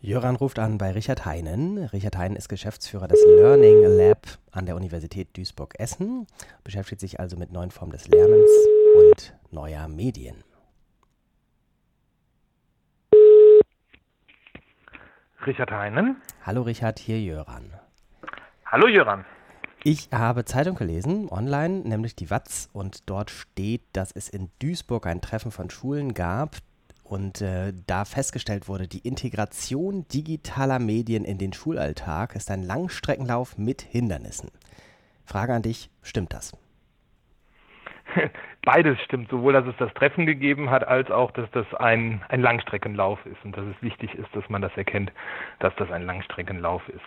Jöran ruft an bei Richard Heinen. Richard Heinen ist Geschäftsführer des Learning Lab an der Universität Duisburg-Essen, beschäftigt sich also mit neuen Formen des Lernens und neuer Medien. Richard Heinen. Hallo Richard, hier Jöran. Hallo Jöran. Ich habe Zeitung gelesen, online, nämlich die Watz, und dort steht, dass es in Duisburg ein Treffen von Schulen gab und äh, da festgestellt wurde, die Integration digitaler Medien in den Schulalltag ist ein Langstreckenlauf mit Hindernissen. Frage an dich, stimmt das? Beides stimmt, sowohl dass es das Treffen gegeben hat, als auch, dass das ein, ein Langstreckenlauf ist und dass es wichtig ist, dass man das erkennt, dass das ein Langstreckenlauf ist.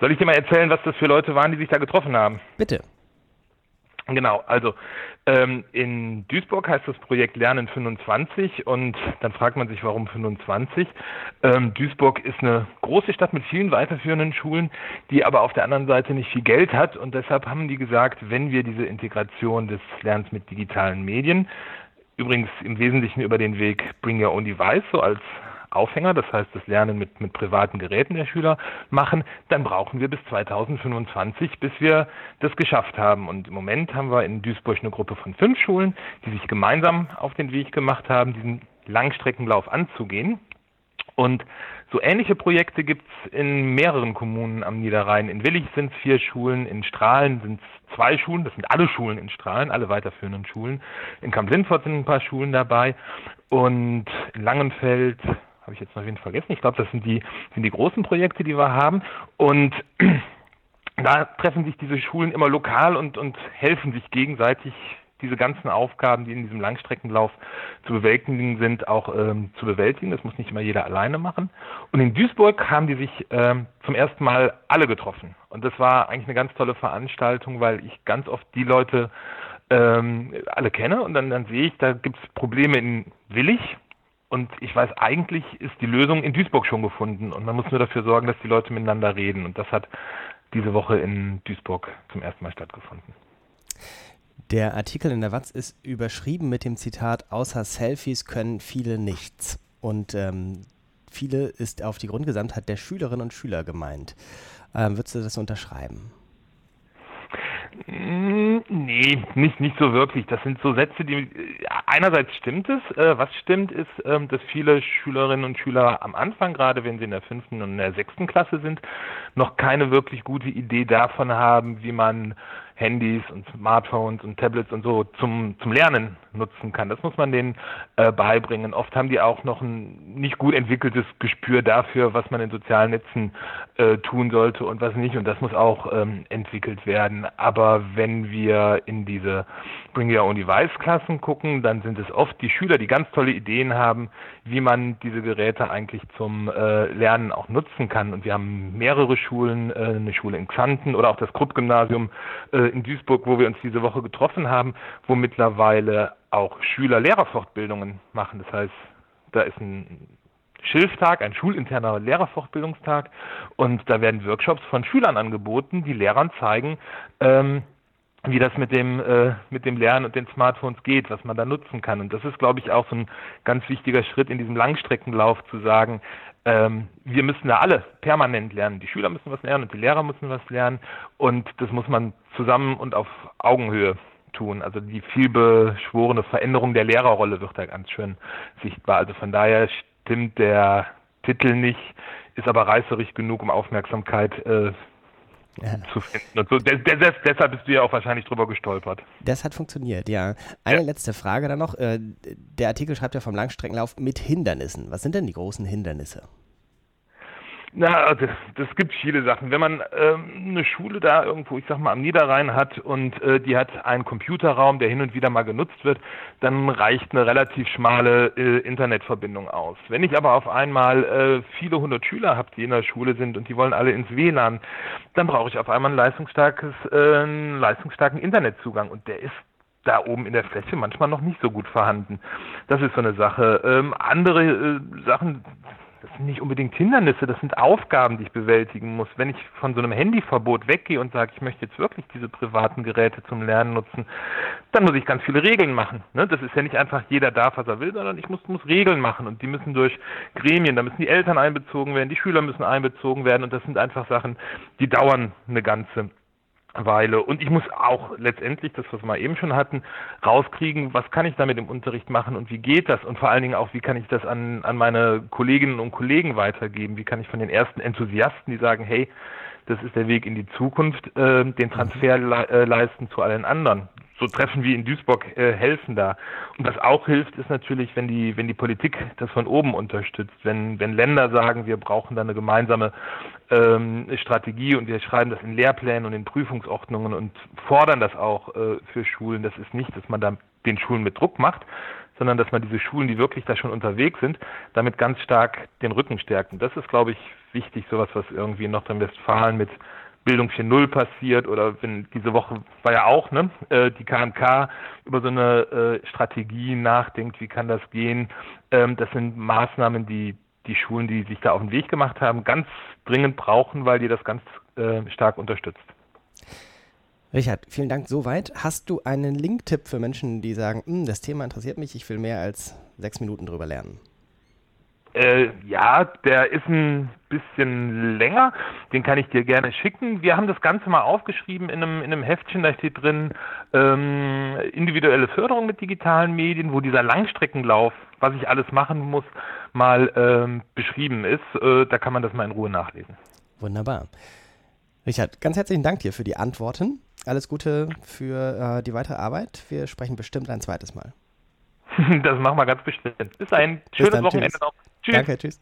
Soll ich dir mal erzählen, was das für Leute waren, die sich da getroffen haben? Bitte. Genau, also ähm, in Duisburg heißt das Projekt Lernen 25 und dann fragt man sich, warum 25? Ähm, Duisburg ist eine große Stadt mit vielen weiterführenden Schulen, die aber auf der anderen Seite nicht viel Geld hat und deshalb haben die gesagt, wenn wir diese Integration des Lernens mit digitalen Medien, übrigens im Wesentlichen über den Weg Bring Your Own Device, so als Aufhänger, das heißt das Lernen mit, mit privaten Geräten der Schüler machen, dann brauchen wir bis 2025, bis wir das geschafft haben. Und im Moment haben wir in Duisburg eine Gruppe von fünf Schulen, die sich gemeinsam auf den Weg gemacht haben, diesen Langstreckenlauf anzugehen. Und so ähnliche Projekte gibt es in mehreren Kommunen am Niederrhein. In Willig sind es vier Schulen, in Strahlen sind es zwei Schulen, das sind alle Schulen in Strahlen, alle weiterführenden Schulen. In Kamp-Lindfort sind ein paar Schulen dabei und in Langenfeld, habe ich jetzt noch wen vergessen. Ich glaube, das sind die, sind die großen Projekte, die wir haben. Und da treffen sich diese Schulen immer lokal und, und helfen sich gegenseitig diese ganzen Aufgaben, die in diesem Langstreckenlauf zu bewältigen sind, auch ähm, zu bewältigen. Das muss nicht immer jeder alleine machen. Und in Duisburg haben die sich ähm, zum ersten Mal alle getroffen. Und das war eigentlich eine ganz tolle Veranstaltung, weil ich ganz oft die Leute ähm, alle kenne und dann, dann sehe ich, da gibt es Probleme in Willig, und ich weiß, eigentlich ist die Lösung in Duisburg schon gefunden und man muss nur dafür sorgen, dass die Leute miteinander reden. Und das hat diese Woche in Duisburg zum ersten Mal stattgefunden. Der Artikel in der Watz ist überschrieben mit dem Zitat, außer Selfies können viele nichts. Und ähm, viele ist auf die Grundgesamtheit der Schülerinnen und Schüler gemeint. Ähm, würdest du das unterschreiben? Hm, nee, nicht, nicht so wirklich. Das sind so Sätze, die einerseits stimmt es. Äh, was stimmt ist, ähm, dass viele Schülerinnen und Schüler am Anfang, gerade wenn sie in der fünften und in der sechsten Klasse sind, noch keine wirklich gute Idee davon haben, wie man Handys und Smartphones und Tablets und so zum, zum Lernen nutzen kann. Das muss man denen äh, beibringen. Oft haben die auch noch ein nicht gut entwickeltes Gespür dafür, was man in sozialen Netzen äh, tun sollte und was nicht. Und das muss auch ähm, entwickelt werden. Aber wenn wir in diese Bring Your Own Device Klassen gucken, dann sind es oft die Schüler, die ganz tolle Ideen haben, wie man diese Geräte eigentlich zum äh, Lernen auch nutzen kann. Und wir haben mehrere Schulen, äh, eine Schule in Xanten oder auch das Krupp-Gymnasium äh, in Duisburg, wo wir uns diese Woche getroffen haben, wo mittlerweile auch Schüler Lehrerfortbildungen machen. Das heißt, da ist ein Schilftag, ein schulinterner Lehrerfortbildungstag und da werden Workshops von Schülern angeboten, die Lehrern zeigen, ähm, wie das mit dem äh, mit dem Lernen und den Smartphones geht, was man da nutzen kann. Und das ist, glaube ich, auch so ein ganz wichtiger Schritt in diesem Langstreckenlauf zu sagen, ähm, wir müssen da alle permanent lernen. Die Schüler müssen was lernen und die Lehrer müssen was lernen. Und das muss man zusammen und auf Augenhöhe tun. Also die vielbeschworene Veränderung der Lehrerrolle wird da ganz schön sichtbar. Also von daher stimmt der Titel nicht, ist aber reißerig genug, um Aufmerksamkeit äh, ja. zu finden. Und so, des, des, deshalb bist du ja auch wahrscheinlich drüber gestolpert. Das hat funktioniert, ja. Eine ja. letzte Frage dann noch. Äh, der Artikel schreibt ja vom Langstreckenlauf mit Hindernissen. Was sind denn die großen Hindernisse? Na, das, das gibt viele Sachen. Wenn man ähm, eine Schule da irgendwo, ich sag mal, am Niederrhein hat und äh, die hat einen Computerraum, der hin und wieder mal genutzt wird, dann reicht eine relativ schmale äh, Internetverbindung aus. Wenn ich aber auf einmal äh, viele hundert Schüler habe, die in der Schule sind und die wollen alle ins WLAN, dann brauche ich auf einmal ein leistungsstarkes, äh, einen leistungsstarken Internetzugang und der ist da oben in der Fläche manchmal noch nicht so gut vorhanden. Das ist so eine Sache. Ähm, andere äh, Sachen das sind nicht unbedingt Hindernisse, das sind Aufgaben, die ich bewältigen muss. Wenn ich von so einem Handyverbot weggehe und sage, ich möchte jetzt wirklich diese privaten Geräte zum Lernen nutzen, dann muss ich ganz viele Regeln machen. Ne? Das ist ja nicht einfach jeder darf, was er will, sondern ich muss, muss Regeln machen und die müssen durch Gremien, da müssen die Eltern einbezogen werden, die Schüler müssen einbezogen werden und das sind einfach Sachen, die dauern eine ganze Weile. Und ich muss auch letztendlich, das was wir eben schon hatten, rauskriegen, was kann ich damit im Unterricht machen und wie geht das? Und vor allen Dingen auch, wie kann ich das an, an meine Kolleginnen und Kollegen weitergeben? Wie kann ich von den ersten Enthusiasten, die sagen, hey, das ist der Weg in die Zukunft, äh, den Transfer le äh, leisten zu allen anderen so Treffen wie in Duisburg äh, helfen da. Und was auch hilft, ist natürlich, wenn die, wenn die Politik das von oben unterstützt, wenn, wenn Länder sagen, wir brauchen da eine gemeinsame ähm, Strategie und wir schreiben das in Lehrplänen und in Prüfungsordnungen und fordern das auch äh, für Schulen. Das ist nicht, dass man da den Schulen mit Druck macht, sondern dass man diese Schulen, die wirklich da schon unterwegs sind, damit ganz stark den Rücken stärkt. Und das ist, glaube ich, wichtig, sowas, was irgendwie in Nordrhein-Westfalen mit Bildung 4.0 passiert oder wenn diese Woche war ja auch, ne, äh, die KMK über so eine äh, Strategie nachdenkt, wie kann das gehen. Ähm, das sind Maßnahmen, die die Schulen, die sich da auf den Weg gemacht haben, ganz dringend brauchen, weil die das ganz äh, stark unterstützt. Richard, vielen Dank soweit. Hast du einen Link-Tipp für Menschen, die sagen, hm, das Thema interessiert mich, ich will mehr als sechs Minuten drüber lernen? Äh, ja, der ist ein bisschen länger. Den kann ich dir gerne schicken. Wir haben das Ganze mal aufgeschrieben in einem, in einem Heftchen. Da steht drin ähm, individuelle Förderung mit digitalen Medien, wo dieser Langstreckenlauf, was ich alles machen muss, mal ähm, beschrieben ist. Äh, da kann man das mal in Ruhe nachlesen. Wunderbar. Richard, ganz herzlichen Dank dir für die Antworten. Alles Gute für äh, die weitere Arbeit. Wir sprechen bestimmt ein zweites Mal. das machen wir ganz bestimmt. Bis dahin. Schönes Bis dann, Wochenende tschüss. noch. Danke, tschüss.